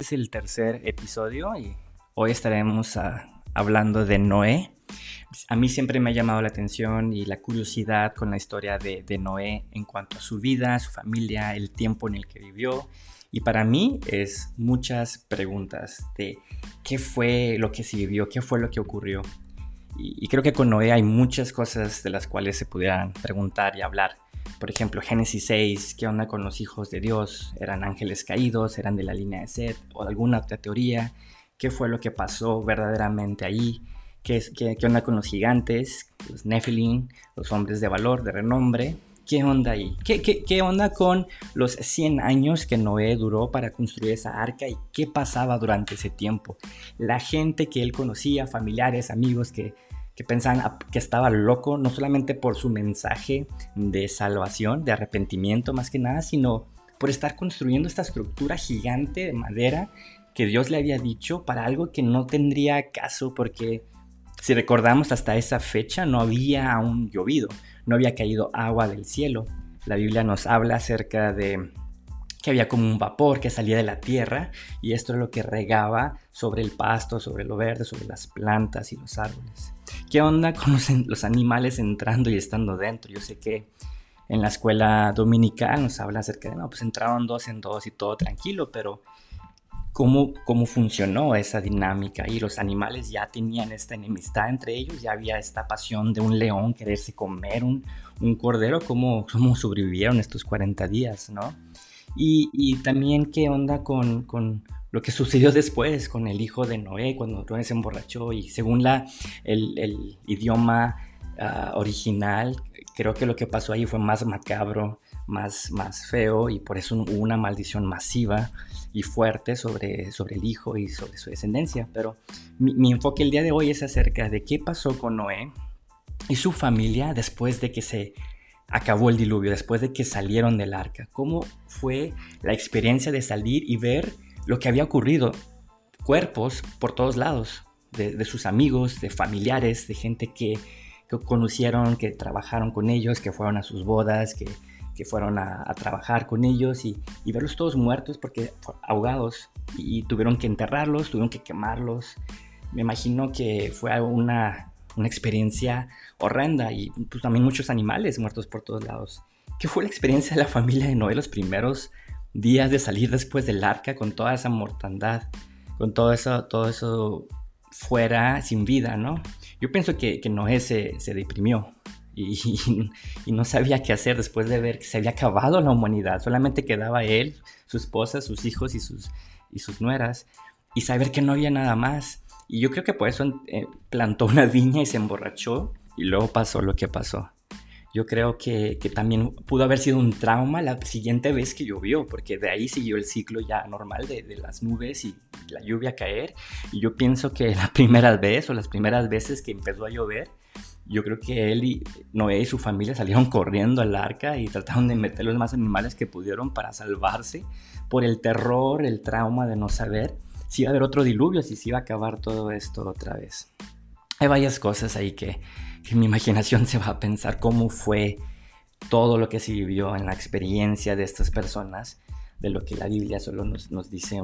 este es el tercer episodio y hoy estaremos ah, hablando de Noé. A mí siempre me ha llamado la atención y la curiosidad con la historia de, Noé en cuanto a su vida, su familia, el tiempo en el que vivió. Y para mí es muchas preguntas de qué fue lo que se vivió, qué fue lo que ocurrió. y creo que con Noé hay muchas cosas de las cuales se pudieran preguntar y hablar. Por ejemplo, Génesis 6, ¿qué onda con los hijos de Dios? ¿Eran ángeles caídos? ¿Eran de la línea de Seth? ¿O alguna otra teoría? ¿Qué fue lo que pasó verdaderamente ahí? ¿Qué, qué, qué onda con los gigantes, los Nephilim, los hombres de valor, de renombre? ¿Qué onda ahí? ¿Qué, ¿Qué, qué, onda con los 100 años que Noé duró para construir esa arca y qué pasaba durante ese tiempo? La gente que él conocía, familiares, amigos que que pensaban que estaba loco, no solamente por su mensaje de salvación, de arrepentimiento más que nada, sino por estar construyendo esta estructura gigante de madera que Dios le había dicho para algo que no tendría caso porque si recordamos hasta esa fecha no había aún llovido, no había caído agua del cielo. La Biblia nos habla acerca de que había como un vapor que salía de la tierra y esto es lo que regaba sobre el pasto, sobre lo verde, sobre las plantas y los árboles. ¿Qué onda con los, animales entrando y estando dentro? Yo sé que en la escuela dominical nos habla acerca de, no, pues entraron dos en dos y todo tranquilo, pero ¿cómo, cómo funcionó esa dinámica? Y los animales ya tenían esta enemistad entre ellos, ya había esta pasión de un león quererse comer un, un cordero, ¿cómo, ¿cómo sobrevivieron estos 40 días, no? Y, también qué onda con, lo que sucedió después con el hijo de Noé, cuando Noé se emborrachó y según la, el, idioma ah, original, creo que lo que pasó ahí fue más macabro, más, más feo y por eso hubo una maldición masiva y fuerte sobre, sobre el hijo y sobre su descendencia. Pero mi, mi enfoque el día de hoy es acerca de qué pasó con Noé y su familia después de que se acabó el diluvio, después de que salieron del arca? ¿Cómo fue la experiencia de salir y ver lo que había ocurrido? Cuerpos por todos lados, de, sus amigos, de familiares, de gente que, conocieron, que trabajaron con ellos, que fueron a sus bodas, que, fueron a, trabajar con ellos y, verlos todos muertos porque ahogados y tuvieron que enterrarlos, tuvieron que quemarlos. Me imagino que fue una una experiencia horrenda y pues, también muchos animales muertos por todos lados. ¿Qué fue la experiencia de la familia de Noé los primeros días de salir después del arca con toda esa mortandad, con todo eso, todo eso fuera sin vida, ¿no? Yo pienso que, Noé se, deprimió y, y, no sabía qué hacer después de ver que se había acabado la humanidad. Solamente quedaba él, su esposa, sus hijos y sus, y sus nueras y saber que no había nada más. Y yo creo que por eso eh, plantó una viña y se emborrachó y luego pasó lo que pasó. Yo creo que, también pudo haber sido un trauma la siguiente vez que llovió, porque de ahí siguió el ciclo ya normal de, de las nubes y la lluvia caer. Y yo pienso que la primera vez o las primeras veces que empezó a llover, yo creo que él y Noé y su familia salieron corriendo al arca y trataron de meter los más animales que pudieron para salvarse por el terror, el trauma de no saber si iba a haber otro diluvio, si se iba a acabar todo esto otra vez. Hay varias cosas ahí que, que mi imaginación se va a pensar cómo fue todo lo que se vivió en la experiencia de estas personas, de lo que la Biblia solo nos, nos dice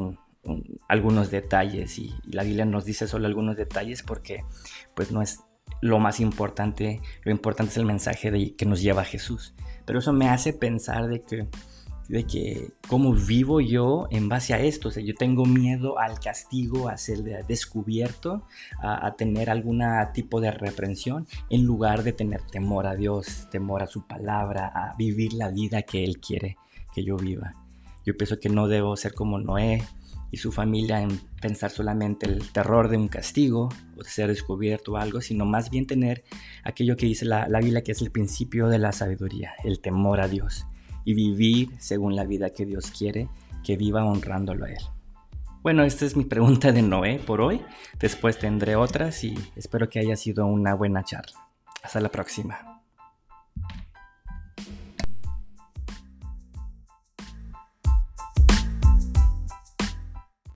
algunos detalles y, la Biblia nos dice solo algunos detalles porque pues no es lo más importante, lo importante es el mensaje de, que nos lleva Jesús. Pero eso me hace pensar de que de que cómo vivo yo en base a esto. O sea, yo tengo miedo al castigo, a ser descubierto, a, tener algún tipo de reprensión, en lugar de tener temor a Dios, temor a su palabra, a vivir la vida que Él quiere que yo viva. Yo pienso que no debo ser como Noé y su familia en pensar solamente el terror de un castigo o de ser descubierto o algo, sino más bien tener aquello que dice la, la Biblia que es el principio de la sabiduría, el temor a Dios y vivir según la vida que Dios quiere, que viva honrándolo a Él. Bueno, esta es mi pregunta de Noé por hoy. Después tendré otras y espero que haya sido una buena charla. Hasta la próxima.